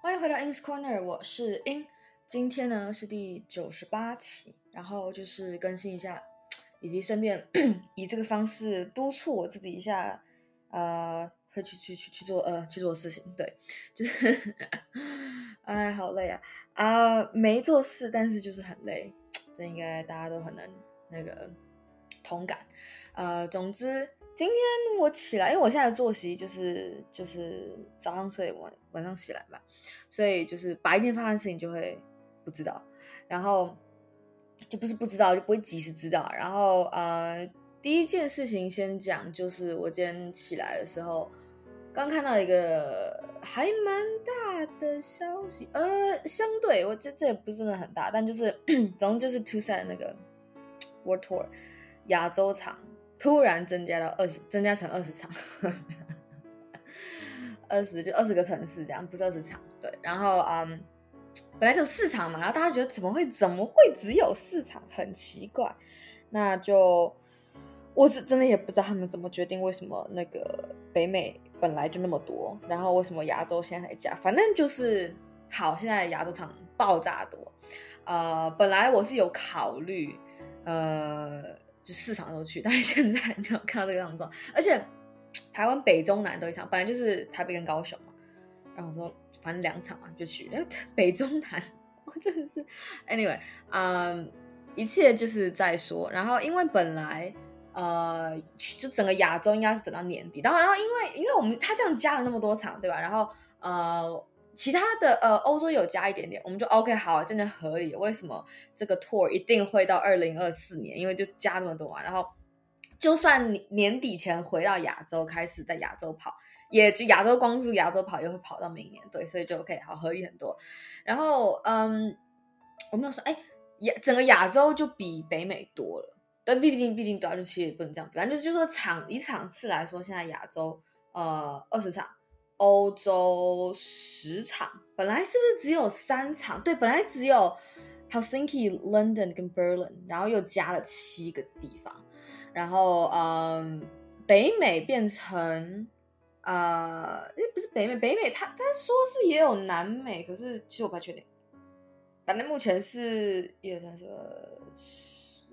欢迎回到 In's Corner，我是 In。今天呢是第九十八期，然后就是更新一下，以及顺便 以这个方式督促我自己一下，呃，会去去去去做呃去做事情。对，就是 哎，好累啊啊、没做事，但是就是很累，这应该大家都很能那个同感。呃，总之。今天我起来，因为我现在的作息就是就是早上睡晚晚上起来嘛，所以就是白天发生事情就会不知道，然后就不是不知道，就不会及时知道。然后呃，第一件事情先讲，就是我今天起来的时候，刚看到一个还蛮大的消息，呃，相对我这这也不是真的很大，但就是 总之就是 TWSET 那个 World Tour 亚洲场。突然增加到二十，增加成二十场，二十就二十个城市这样，不是二十场。对，然后嗯，本来就四场嘛，然后大家觉得怎么会怎么会只有四场，很奇怪。那就我是真的也不知道他们怎么决定，为什么那个北美本来就那么多，然后为什么亚洲现在才加？反正就是好，现在亚洲场爆炸多。呃，本来我是有考虑，呃。就四场都去，但是现在你就看到这个样子，而且台湾北中南都一场，本来就是台北跟高雄嘛，然后我说反正两场嘛就去，然后北中南，我真的是，anyway，嗯，一切就是再说。然后因为本来呃，就整个亚洲应该是等到年底，然后然后因为因为我们他这样加了那么多场，对吧？然后呃。其他的呃，欧洲有加一点点，我们就 OK 好，真的合理。为什么这个 tour 一定会到二零二四年？因为就加那么多嘛。然后就算年底前回到亚洲，开始在亚洲跑，也就亚洲光是亚洲跑，又会跑到明年。对，所以就 OK 好，合理很多。然后嗯，我没有说，哎，亚整个亚洲就比北美多了。但毕竟毕竟短啊，就其实也不能这样比，反正就是说场以场次来说，现在亚洲呃二十场。欧洲十场，本来是不是只有三场？对，本来只有 Helsinki、London 跟 Berlin，然后又加了七个地方，然后嗯，北美变成呃，诶，不是北美，北美他他说是也有南美，可是其实我不太确定。反正目前是一二三四十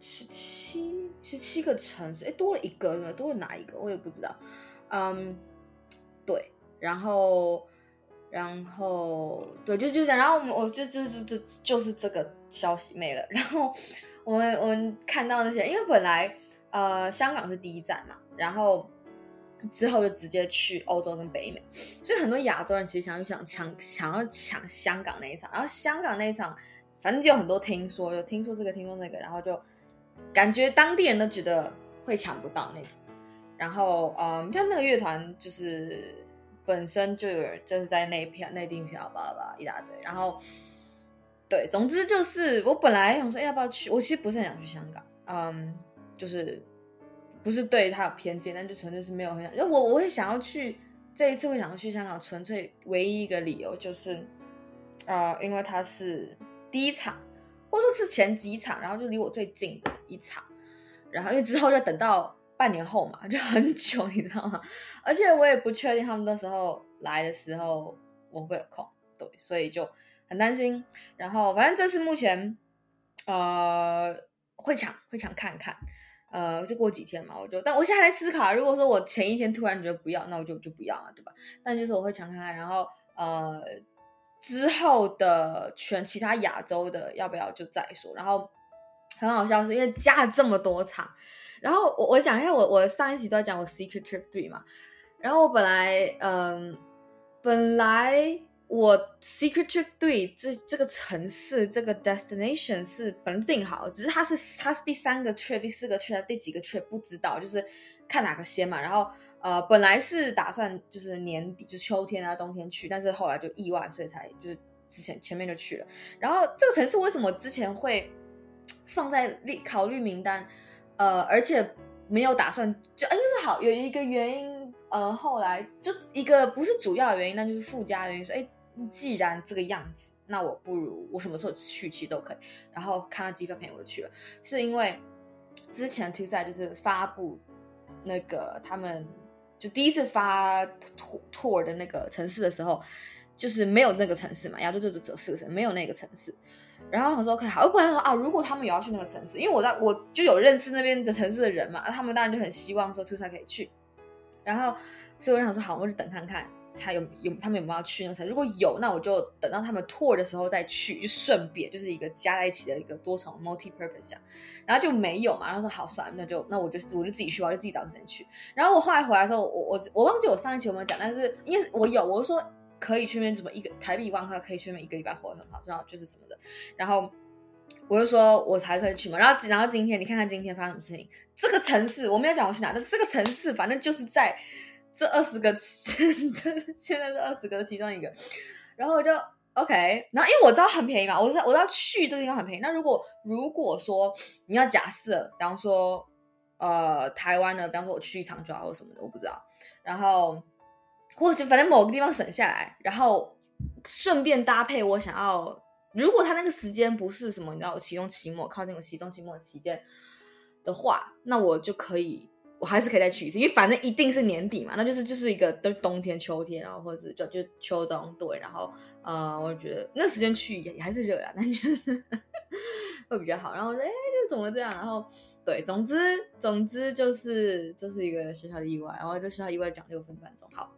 十七十七个城市，诶，多了一个，是吗？多了哪一个？我也不知道，嗯。对，然后，然后，对，就就这样，然后我们我就就就就就是这个消息没了。然后我们我们看到那些，因为本来呃香港是第一站嘛，然后之后就直接去欧洲跟北美，所以很多亚洲人其实想想抢想要抢香港那一场，然后香港那一场反正就有很多听说，就听说这个听说那个，然后就感觉当地人都觉得会抢不到那种。然后，嗯，他们那个乐团就是本身就有就是在内票、内订票，巴拉巴拉一大堆。然后，对，总之就是我本来想说要不要去，我其实不是很想去香港，嗯，就是不是对他有偏见，但就纯粹是没有很想。因为我我会想要去这一次会想要去香港，纯粹唯一一个理由就是，呃，因为它是第一场，或者说是前几场，然后就离我最近的一场，然后因为之后就等到。半年后嘛，就很久，你知道吗？而且我也不确定他们那时候来的时候我会有空，对，所以就很担心。然后反正这次目前，呃，会抢会抢看看，呃，就过几天嘛，我就，但我现在还在思考，如果说我前一天突然觉得不要，那我就就不要了，对吧？但就是我会抢看看，然后呃，之后的全其他亚洲的要不要就再说。然后很好笑是因为加了这么多场。然后我我讲一下我我上一集都在讲我 Secret Trip Three 嘛，然后我本来嗯，本来我 Secret Trip Three 这这个城市这个 destination 是本来定好，只是它是它是第三个 trip 第四个 trip 第几个 trip 不知道，就是看哪个先嘛。然后呃本来是打算就是年底就秋天啊冬天去，但是后来就意外，所以才就是之前前面就去了。然后这个城市为什么之前会放在考考虑名单？呃，而且没有打算，就应该说好有一个原因，呃，后来就一个不是主要的原因，那就是附加原因，说，哎，既然这个样子，那我不如我什么时候去其实都可以，然后看到机票便宜我就去了，是因为之前 TWSET 就是发布那个他们就第一次发 tour 的那个城市的时候，就是没有那个城市嘛，亚洲就只有四个城，没有那个城市。然后我说 OK 好，我本来说啊，如果他们也要去那个城市，因为我在我就有认识那边的城市的人嘛，他们当然就很希望说 Tusa 可以去。然后所以我想说好，我就等看看他有有他们有没有要去那个城，如果有，那我就等到他们 tour 的时候再去，就顺便就是一个加在一起的一个多重 multi purpose 这样。然后就没有嘛，然后说好算了，那就那我就我就自己去，我就自己找时间去。然后我后来回来的时候，我我我忘记我上一期有没有讲，但是因为我有，我就说。可以去那边怎么一个台币一万块可以去那边一个礼拜活得很好，然后就是什么的，然后我就说我才可以去嘛，然后然后今天你看看今天发生什么事情，这个城市我没有讲我去哪，但这个城市反正就是在这二十个，这现在是二十个其中一个，然后我就 OK，然后因为我知道很便宜嘛，我知道我知道去这个地方很便宜，那如果如果说你要假设，比方说呃台湾的，比方说我去一场就好或什么的，我不知道，然后。或者反正某个地方省下来，然后顺便搭配我想要，如果他那个时间不是什么，你知道，我期中、期末靠近我期中、期末期间的话，那我就可以，我还是可以再去一次，因为反正一定是年底嘛，那就是就是一个都冬天、秋天，然后或者是就就秋冬对，然后呃，我觉得那时间去也还是热啊，但就是 会比较好。然后说，哎，就怎么这样？然后对，总之总之就是这、是一个小小的意外，然后这小小意外讲六分半钟，好。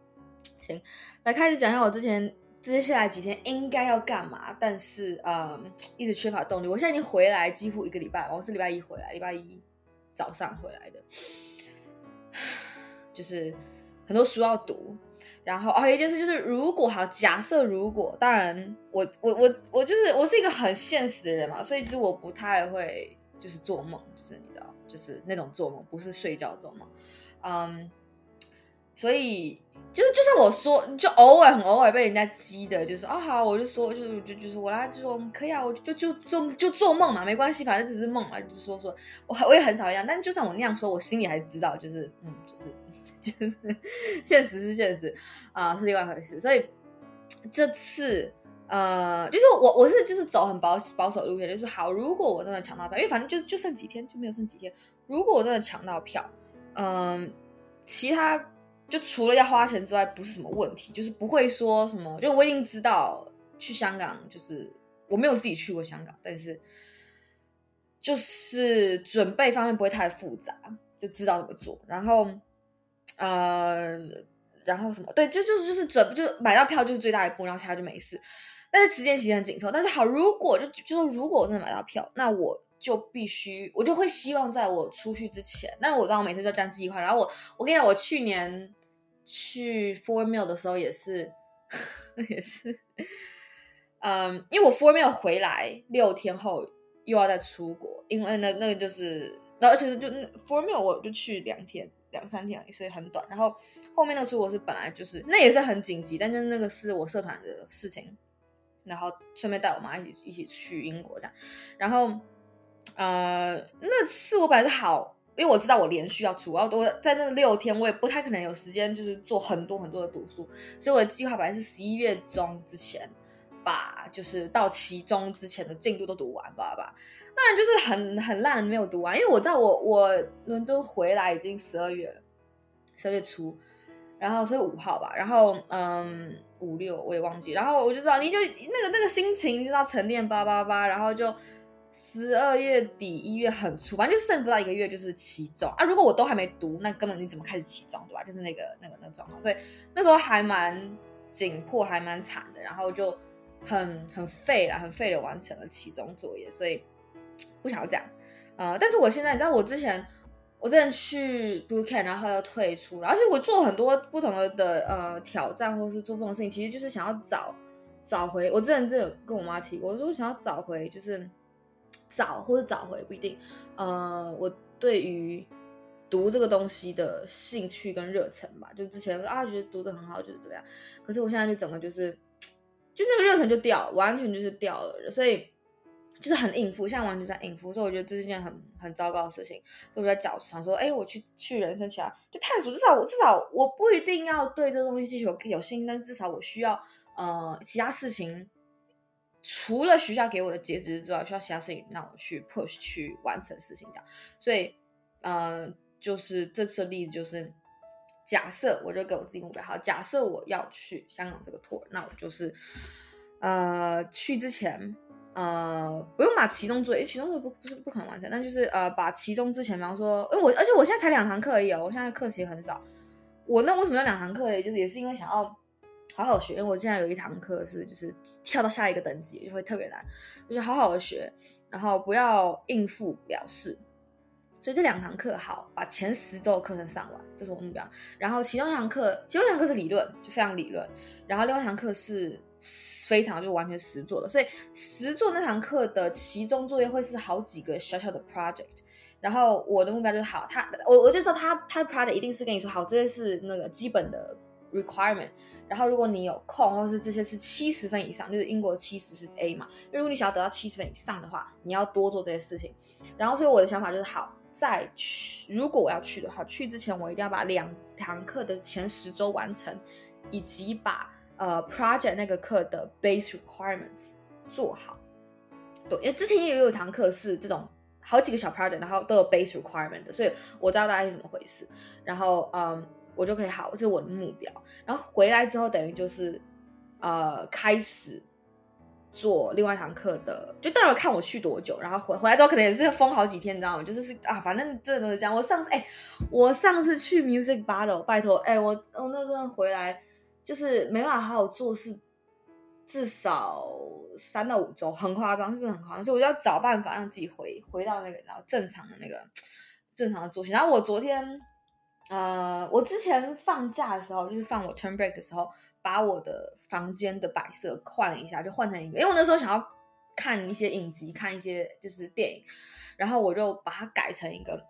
来开始讲一下我之前接下来几天应该要干嘛，但是嗯，一直缺乏动力。我现在已经回来几乎一个礼拜，我是礼拜一回来，礼拜一早上回来的，就是很多书要读，然后哦，一件事就是，如果好，假设如果，当然我我我我就是我是一个很现实的人嘛，所以其实我不太会就是做梦，就是你知道，就是那种做梦，不是睡觉做梦，嗯。所以就是，就算我说，就偶尔很偶尔被人家激的，就是啊好，我就说，就是就就是我来就说可以啊，我就就做就做梦嘛，没关系，反正只是梦嘛，就是说说我我也很少一样，但就算我那样说，我心里还知道，就是嗯，就是 就是现实是现实啊，是另外一回事。所以这次呃，就是我我是就是走很保保守路线，就是好，如果我真的抢到票，因为反正就就剩几天，就没有剩几天，如果我真的抢到票，嗯，其他。就除了要花钱之外，不是什么问题，就是不会说什么。就我已经知道去香港，就是我没有自己去过香港，但是就是准备方面不会太复杂，就知道怎么做。然后呃，然后什么？对，就就是就是准就买到票就是最大一步，然后其他就没事。但是时间其实很紧凑。但是好，如果就就说如果我真的买到票，那我就必须我就会希望在我出去之前，那我知道我每天都这样计划。然后我我跟你讲，我去年。去 Four Mill 的时候也是，也是，嗯，因为我 Four Mill 回来六天后又要再出国，因为那那个就是，然后而且就 Four Mill 我就去两天两三天而已，所以很短。然后后面那个出国是本来就是那也是很紧急，但就是那个是我社团的事情，然后顺便带我妈一起一起去英国这样。然后呃那次我本来是好。因为我知道我连续要出，然后我在那六天，我也不太可能有时间，就是做很多很多的读书，所以我的计划本来是十一月中之前，把就是到期中之前的进度都读完，吧吧。当然就是很很烂的没有读完，因为我知道我我伦敦回来已经十二月了，十二月初，然后所以五号吧，然后嗯五六我也忘记，然后我就知道你就那个那个心情你知道沉淀八八八，然后就。十二月底一月很粗，反正就剩不到一个月就是期中啊！如果我都还没读，那根本你怎么开始期中，对吧？就是那个那个那个状况，所以那时候还蛮紧迫，还蛮惨的，然后就很很废了，很废的完成了期中作业，所以不想要这样。呃，但是我现在，你知道，我之前我之前去 bootcamp，然后要退出，而且我做很多不同的的呃挑战，或是做这种事情，其实就是想要找找回。我之前真的跟我妈提过，我说我想要找回，就是。找或者找回不一定，呃，我对于读这个东西的兴趣跟热忱吧，就之前啊觉得读得很好，就是怎么样，可是我现在就整个就是，就那个热忱就掉，完全就是掉了，所以就是很应付，现在完全在应付，所以我觉得这是一件很很糟糕的事情，所以我在找想说，哎，我去去人生其他就探索，至少我至少我不一定要对这东西有有信，但至少我需要呃其他事情。除了学校给我的截止日之外，需要其他事情让我去 push 去完成事情这样，所以，呃，就是这次的例子就是，假设我就给我自己目标，好，假设我要去香港这个 tour，那我就是呃去之前。呃，不用把其中作业，其中作业不不是不可能完成，但就是呃，把其中之前，比方说，因为我而且我现在才两堂课而已哦，我现在课其实很少。我那为什么要两堂课？也就是也是因为想要好好学，因为我现在有一堂课是就是跳到下一个等级就会特别难，就是好好的学，然后不要应付了事。所以这两堂课好，把前十周的课程上完，这是我目标。然后其中一堂课，其中一堂课是理论，就非常理论，然后另外一堂课是。非常就完全实做的，所以实做那堂课的其中作业会是好几个小小的 project，然后我的目标就是好，他我我就知道他他的 project 一定是跟你说好，这些是那个基本的 requirement，然后如果你有空或是这些是七十分以上，就是英国七十是 A 嘛，如果你想要得到七十分以上的话，你要多做这些事情，然后所以我的想法就是好，在去如果我要去的话，去之前我一定要把两堂课的前十周完成，以及把。呃，project 那个课的 base requirements 做好，对，因为之前也有一堂课是这种好几个小 project，然后都有 base requirement 的，所以我知道大概是怎么回事，然后嗯，我就可以好，这是我的目标。然后回来之后，等于就是呃，开始做另外一堂课的，就到时候看我去多久，然后回回来之后可能也是封好几天，你知道吗？就是是啊，反正真的都是这样。我上次哎，我上次去 music battle，拜托哎，我我那阵回来。就是没办法好好做事，至少三到五周，很夸张，是很夸张，所以我就要找办法让自己回回到那个然后正常的那个正常的作息。然后我昨天，呃，我之前放假的时候，就是放我 turn break 的时候，把我的房间的摆设换了一下，就换成一个，因为我那时候想要看一些影集，看一些就是电影，然后我就把它改成一个。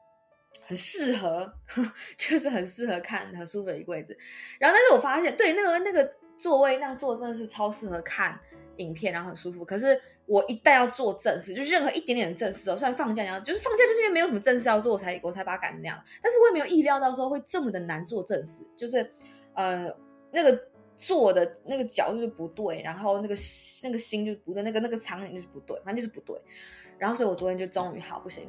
很适合，就是很适合看，很舒服的一个位置。然后，但是我发现，对那个那个座位那样坐真的是超适合看影片，然后很舒服。可是我一旦要做正事，就任何一点点的正事哦，虽然放假，然后就是放假，就是因为没有什么正事要做，我才我才把它改那样。但是我也没有意料到说会这么的难做正事，就是呃那个坐的那个角度就不对，然后那个那个心就不对，那个那个场景就是不对，反正就是不对。然后，所以我昨天就终于好不行。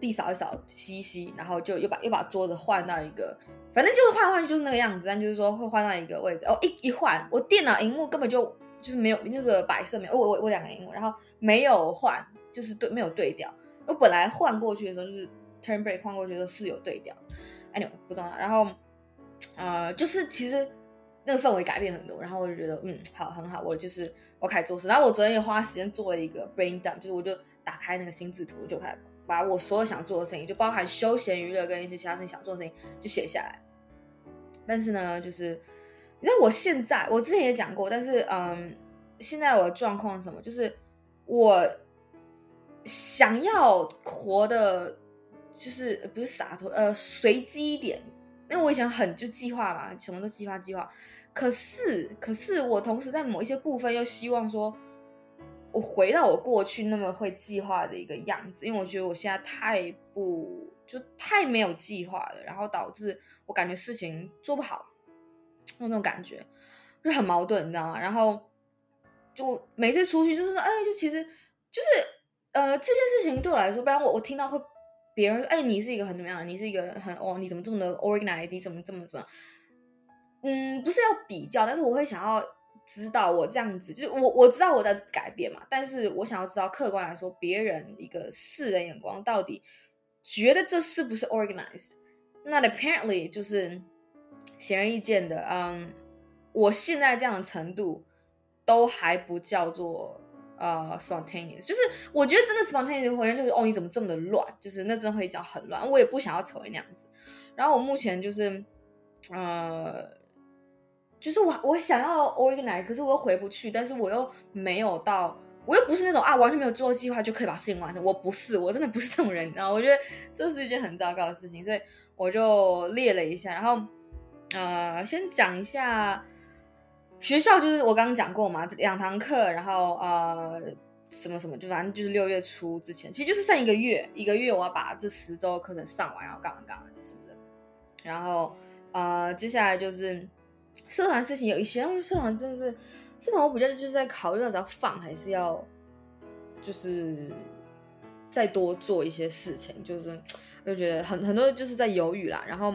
地扫一扫，吸一吸，然后就又把又把桌子换到一个，反正就是换换就是那个样子，但就是说会换到一个位置。哦，一一换，我电脑荧幕根本就就是没有那个白色没有，我我我两个荧幕，然后没有换，就是对没有对调。我本来换过去的时候就是 turn break 换过去的时候是有对调哎你不重要。然后呃，就是其实那个氛围改变很多，然后我就觉得嗯好很好，我就是我开始做事。然后我昨天也花时间做了一个 brain dump，就是我就打开那个心智图就开始。把我所有想做的事情，就包含休闲娱乐跟一些其他事情想做的事情，就写下来。但是呢，就是你知道我现在，我之前也讲过，但是嗯，现在我的状况是什么？就是我想要活的，就是不是洒脱，呃，随机一点。因为我以前很就计划嘛，什么都计划计划。可是，可是我同时在某一些部分又希望说。我回到我过去那么会计划的一个样子，因为我觉得我现在太不就太没有计划了，然后导致我感觉事情做不好，那种感觉就很矛盾，你知道吗？然后就每次出去就是说，哎，就其实就是呃这件事情对我来说，不然我我听到会别人说，哎，你是一个很怎么样？你是一个很哦，你怎么这么的 organized？你怎么这么怎么？嗯，不是要比较，但是我会想要。知道我这样子，就是我我知道我在改变嘛，但是我想要知道客观来说，别人一个世人眼光到底觉得这是不是 organized？那 apparently 就是显而易见的，嗯，我现在这样的程度都还不叫做呃 spontaneous，就是我觉得真的 spontaneous 回应就是哦，你怎么这么的乱？就是那真的会讲很乱，我也不想要成为那样子。然后我目前就是呃。就是我，我想要 organize，可是我又回不去，但是我又没有到，我又不是那种啊完全没有做计划就可以把事情完成，我不是，我真的不是这种人，你知道？我觉得这是一件很糟糕的事情，所以我就列了一下，然后呃，先讲一下学校，就是我刚刚讲过嘛，两堂课，然后呃什么什么，就反正就是六月初之前，其实就是剩一个月，一个月我要把这十周课程上完，然后干嘛干嘛什么的，然后呃接下来就是。社团事情有一些，因为社团真的是社团，我比较就是在考虑到要放还是要，就是再多做一些事情，就是 就觉得很很多就是在犹豫啦。然后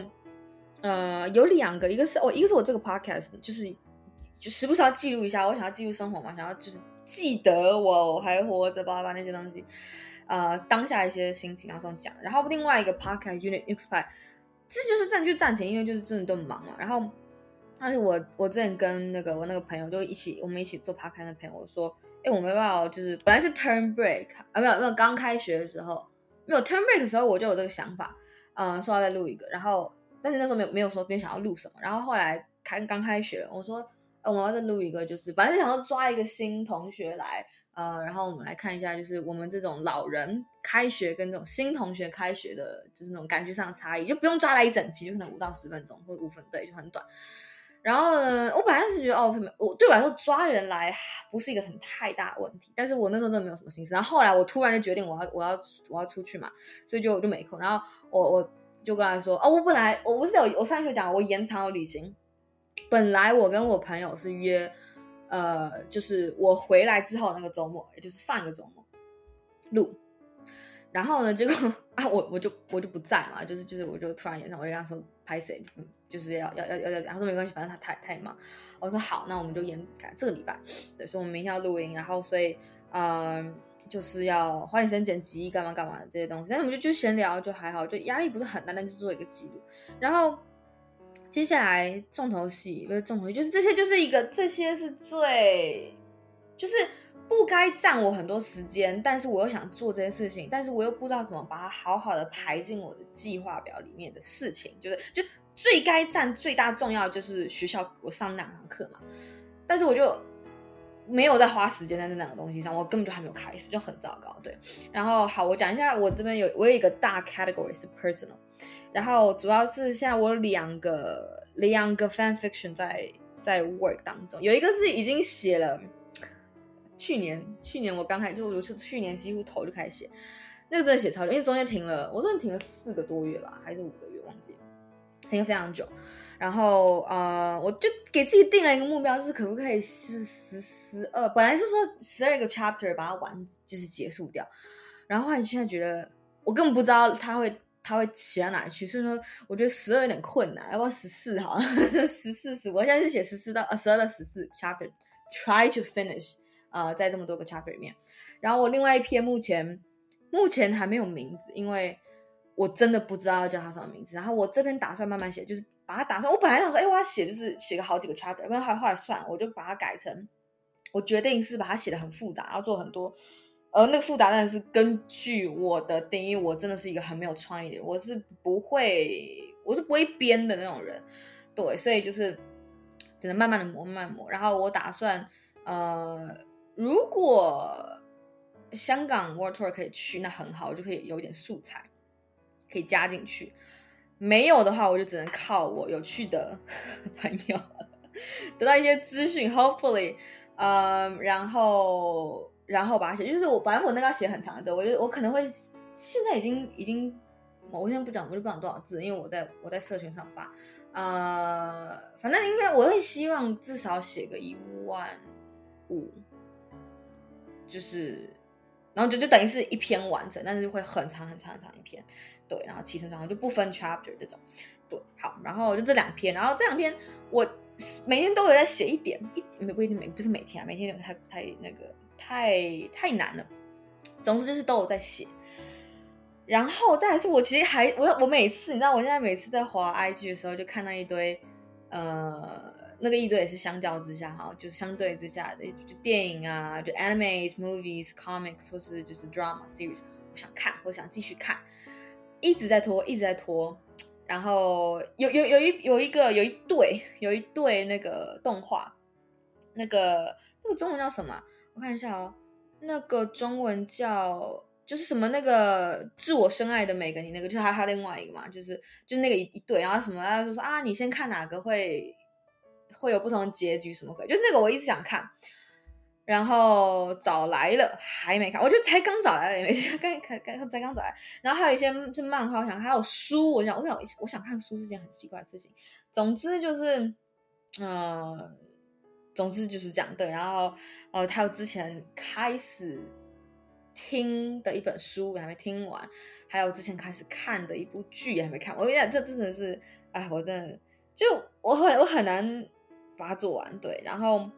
呃，有两个，一个是我、哦，一个是我这个 podcast，就是就时不时要记录一下，我想要记录生活嘛，想要就是记得我还活着，巴拉巴那些东西，呃，当下一些心情然后这样讲。然后另外一个 podcast Unit Expire，这就是暂就暂停，因为就是真的都忙嘛。然后，但是我我之前跟那个我那个朋友就一起，我们一起做 podcast 的朋友我说，哎，我没办法，就是本来是 Term Break 啊，没有没有，刚开学的时候没有 Term Break 的时候，我就有这个想法，嗯、呃，说要再录一个，然后。但是那时候没有没有说别人想要录什么，然后后来开刚开学，我说，呃，我们要再录一个，就是本来是想要抓一个新同学来，呃，然后我们来看一下，就是我们这种老人开学跟这种新同学开学的，就是那种感觉上的差异，就不用抓来一整期，就可能五到十分钟或者五分，对，就很短。然后呢，我本来是觉得，哦，我对我来说抓人来不是一个很太大问题，但是我那时候真的没有什么心思。然后后来我突然就决定我要我要我要出去嘛，所以就我就没空。然后我我。就跟他说哦，我本来我不是有我上次讲我延长了旅行，本来我跟我朋友是约，呃，就是我回来之后那个周末，也就是上一个周末录，然后呢，结果 啊，我我就我就不在嘛，就是就是我就突然延长，我就跟他说拍谁，嗯，就是要要要要要，他说没关系，反正他太太忙，我说好，那我们就延改这个礼拜，对，所以我们明天要录音，然后所以嗯。就是要花点时间剪辑，干嘛干嘛的这些东西，但是我们就就闲聊就还好，就压力不是很大，但是做一个记录。然后接下来重头戏不是重头戏，就是这些就是一个这些是最就是不该占我很多时间，但是我又想做这件事情，但是我又不知道怎么把它好好的排进我的计划表里面的事情，就是就最该占最大重要就是学校我上两堂课嘛，但是我就。没有在花时间在这两个东西上，我根本就还没有开始，就很糟糕。对，然后好，我讲一下，我这边有我有一个大 category 是 personal，然后主要是现在我两个两个 fan fiction 在在 work 当中，有一个是已经写了，去年去年我刚开始就我是去年几乎头就开始写，那个真的写超久，因为中间停了，我真的停了四个多月吧，还是五个月，忘记，停了非常久。然后呃，我就给自己定了一个目标，就是可不可以是十十二，本来是说十二个 chapter 把它完，就是结束掉。然后后来现在觉得我根本不知道它会它会写到哪里去，所以说我觉得十二有点困难，要不要十四好？十四十，我现在是写十四到呃十二到十四 chapter，try to finish，呃，在这么多个 chapter 里面。然后我另外一篇目前目前还没有名字，因为我真的不知道要叫它什么名字。然后我这边打算慢慢写，就是。把它打算，我本来想说，哎，我要写就是写个好几个 chapter，然后后来算，我就把它改成，我决定是把它写的很复杂，要做很多，呃，那个复杂但是根据我的定义，我真的是一个很没有创意的人，我是不会，我是不会编的那种人，对，所以就是只能慢慢的磨，慢慢磨。然后我打算，呃，如果香港 World Tour 可以去，那很好，我就可以有一点素材可以加进去。没有的话，我就只能靠我有趣的 朋友 得到一些资讯，hopefully，嗯，然后然后把它写，就是我反正我那个要写很长的，对，我就我可能会现在已经已经，我现在不讲，我就不讲多少字，因为我在我在社群上发，呃，反正应该我会希望至少写个一万五，就是，然后就就等于是一篇完整，但是会很长很长很长一篇。对，然后起承转合就不分 chapter 这种，对，好，然后就这两篇，然后这两篇我每天都有在写一点，一没不一定每不是每天啊，每天有太太那个太太难了，总之就是都有在写，然后再来是我其实还我我每次你知道我现在每次在滑 IG 的时候就看到一堆呃那个一堆也是相较之下哈，就是相对之下的就电影啊，就 animes movies comics 或是就是 drama series，我想看，我想继续看。一直在拖，一直在拖，然后有有有一有一个有一对有一对那个动画，那个那个中文叫什么？我看一下哦，那个中文叫就是什么那个致我深爱的每个你，那个就是还还有另外一个嘛，就是就那个一一对，然后什么大家就说啊，你先看哪个会会有不同的结局什么鬼？就那个我一直想看。然后找来了还没看，我就才刚找来了，也没事，刚刚刚才刚找来。然后还有一些是漫画，我想，还有书，我想我想我想看书是件很奇怪的事情。总之就是，呃，总之就是这样对。然后呃，他有之前开始听的一本书还没听完，还有之前开始看的一部剧也还没看。我跟你讲，这真的是，哎，我真的就我很我很难把它做完。对，然后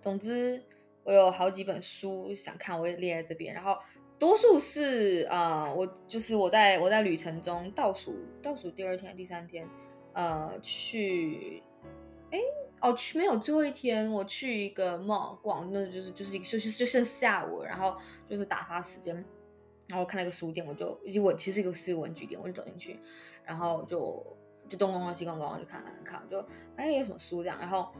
总之我有好几本书想看，我也列在这边。然后多数是啊、我就是我在我在旅程中倒数倒数第二天第三天，呃，去哎。哦，去没有最后一天，我去一个 mall 逛，那就是就是一个就是就剩下午，然后就是打发时间，然后看那个书店，我就已经我其实一个是文具店，我就走进去，然后就就东逛逛西逛逛，就看看看，就哎有什么书这样，然后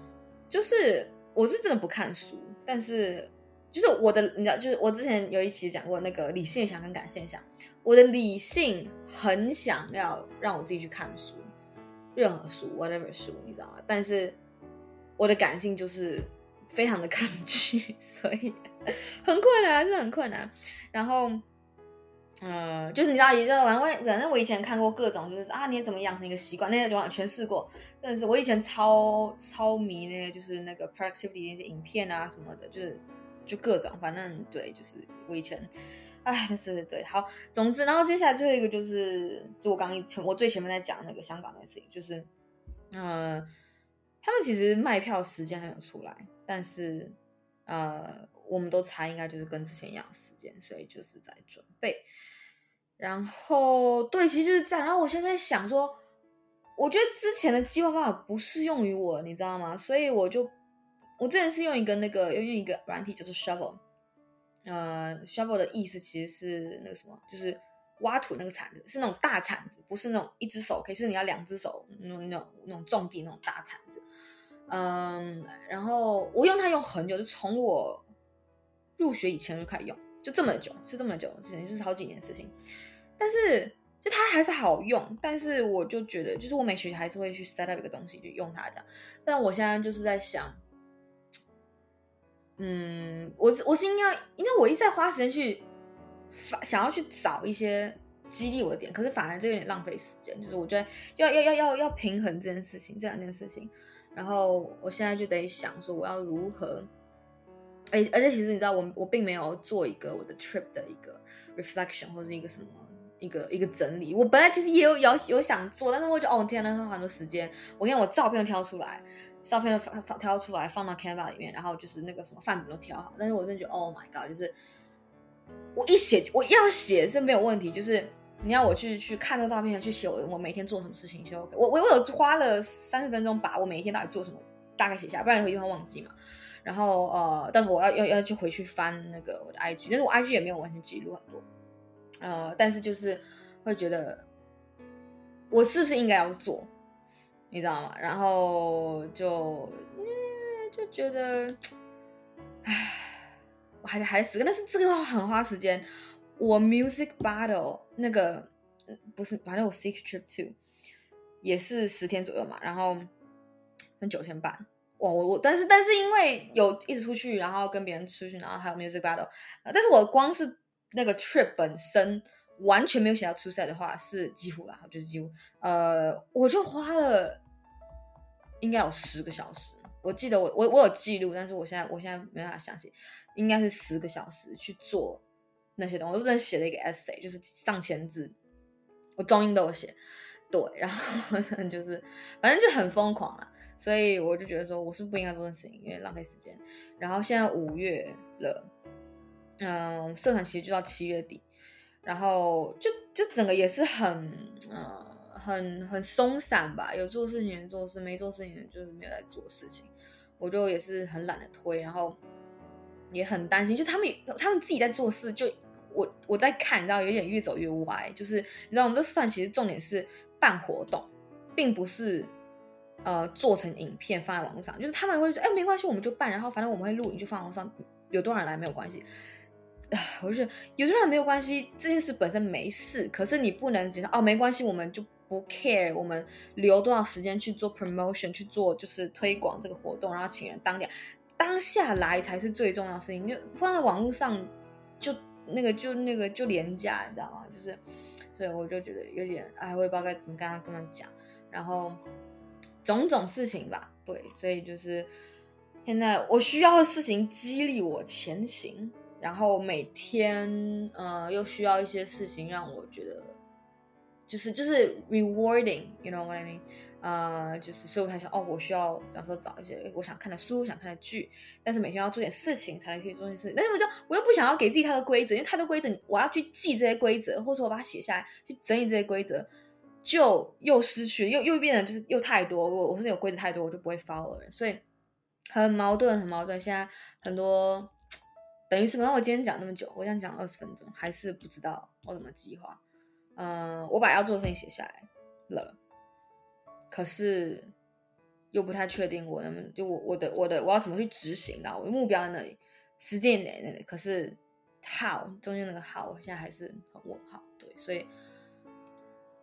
就是我是真的不看书，但是就是我的你知道，就是我之前有一期讲过那个理性想跟感性想，我的理性很想要让我自己去看书，任何书 whatever 书，你知道吗？但是。我的感性就是非常的 抗拒，所以 很困难，真的很困难。然后，呃，就是你知道，也就是反正反正我以前看过各种，就是啊，你怎么养成一个习惯，那些就全试过。但是我以前超超迷那些，就是那个 productivity 那些影片啊什么的，就是就各种，反正对，就是我以前，哎，但是对，好，总之，然后接下来最后一个就是，就我刚一前我最前面在讲那个香港的事情，就是，呃。他们其实卖票时间还没有出来，但是，呃，我们都猜应该就是跟之前一样时间，所以就是在准备。然后，对，其实就是这样。然后我现在想说，我觉得之前的计划方法不适用于我，你知道吗？所以我就，我之前是用一个那个，用用一个软体，就是 shovel。呃，shovel 的意思其实是那个什么，就是。挖土那个铲子是那种大铲子，不是那种一只手可以，是你要两只手那种那种那种种地那种大铲子。嗯，然后我用它用很久，就从我入学以前就开始用，就这么久，是这么久，之前就是好几年的事情。但是就它还是好用，但是我就觉得，就是我每学期还是会去 set up 一个东西，就用它这样。但我现在就是在想，嗯，我我是应该，应该我一直在花时间去。想要去找一些激励我的点，可是反而就有点浪费时间。就是我觉得要要要要要平衡这件事情，这两件事情。然后我现在就得想说，我要如何？而而且其实你知道我，我并没有做一个我的 trip 的一个 reflection 或者一个什么一个一个整理。我本来其实也有有有想做，但是我觉得哦天呐，花很多时间。我看我照片都挑出来，照片放放挑出来放到 Canva 里面，然后就是那个什么范本都挑好。但是我真的觉得，Oh my god，就是。我一写，我要写是没有问题，就是你要我去去看那个照片，去写我我每天做什么事情就 OK。我我我有花了三十分钟把我每一天到底做什么大概写下，不然你会地方忘记嘛。然后呃，但是我要要要去回去翻那个我的 IG，但是我 IG 也没有完全记录很多。呃，但是就是会觉得我是不是应该要做，你知道吗？然后就就觉得，唉。我还得还死，但是这个很花时间。我 music battle 那个不是，反正我 secret trip two 也是十天左右嘛，然后分九天半。哇，我我但是但是因为有一直出去，然后跟别人出去，然后还有 music battle，但是我光是那个 trip 本身完全没有写到初赛的话，是几乎啦，就是几乎，呃，我就花了应该有十个小时。我记得我我我有记录，但是我现在我现在没办法想起。应该是十个小时去做那些东西，我真的写了一个 essay，就是上千字，我中英都有写，对，然后 就是反正就很疯狂了，所以我就觉得说我是不应该做这事情，因为浪费时间。然后现在五月了，嗯，社团其实就到七月底，然后就就整个也是很嗯很很松散吧，有做事情的做事，没做事情的就是没有在做事情，我就也是很懒得推，然后。也很担心，就他们他们自己在做事，就我我在看，你知道，有点越走越歪。就是你知道，我们这社团其实重点是办活动，并不是呃做成影片放在网络上。就是他们会说，哎，没关系，我们就办，然后反正我们会录影，就放网上，有多少人来没有关系。我就觉得有多少人没有关系，这件事本身没事。可是你不能只说哦，没关系，我们就不 care，我们留多少时间去做 promotion，去做就是推广这个活动，然后请人当掉。当下来才是最重要的事情，就放在网络上，就那个就那个就廉价，你知道吗？就是，所以我就觉得有点，哎，我也不知道该怎么跟他跟他讲，然后种种事情吧，对，所以就是现在我需要的事情激励我前行，然后每天呃又需要一些事情让我觉得就是就是 rewarding，you know what I mean？呃，就是所以我才想哦，我需要比方说找一些我想看的书、想看的剧，但是每天要做点事情才能可以做件事情。但是我就我又不想要给自己太多规则，因为太多规则我要去记这些规则，或者我把它写下来去整理这些规则，就又失去，又又变得就是又太多。我我是有规则太多，我就不会 follow 人，所以很矛盾，很矛盾。现在很多等于是，反正我今天讲那么久，我想讲二十分钟，还是不知道我怎么计划。嗯、我把要做的事情写下来了。可是又不太确定我能就我我的我的我要怎么去执行呢？我的目标在那里，时间在那里，可是号中间那个 how 我现在还是很问号。对，所以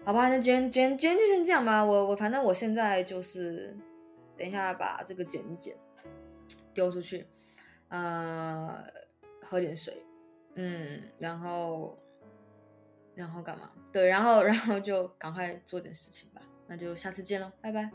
好吧，那今天今天今天就先这样吧。我我反正我现在就是等一下把这个剪一剪，丢出去，呃，喝点水，嗯，然后然后干嘛？对，然后然后就赶快做点事情。那就下次见喽，拜拜。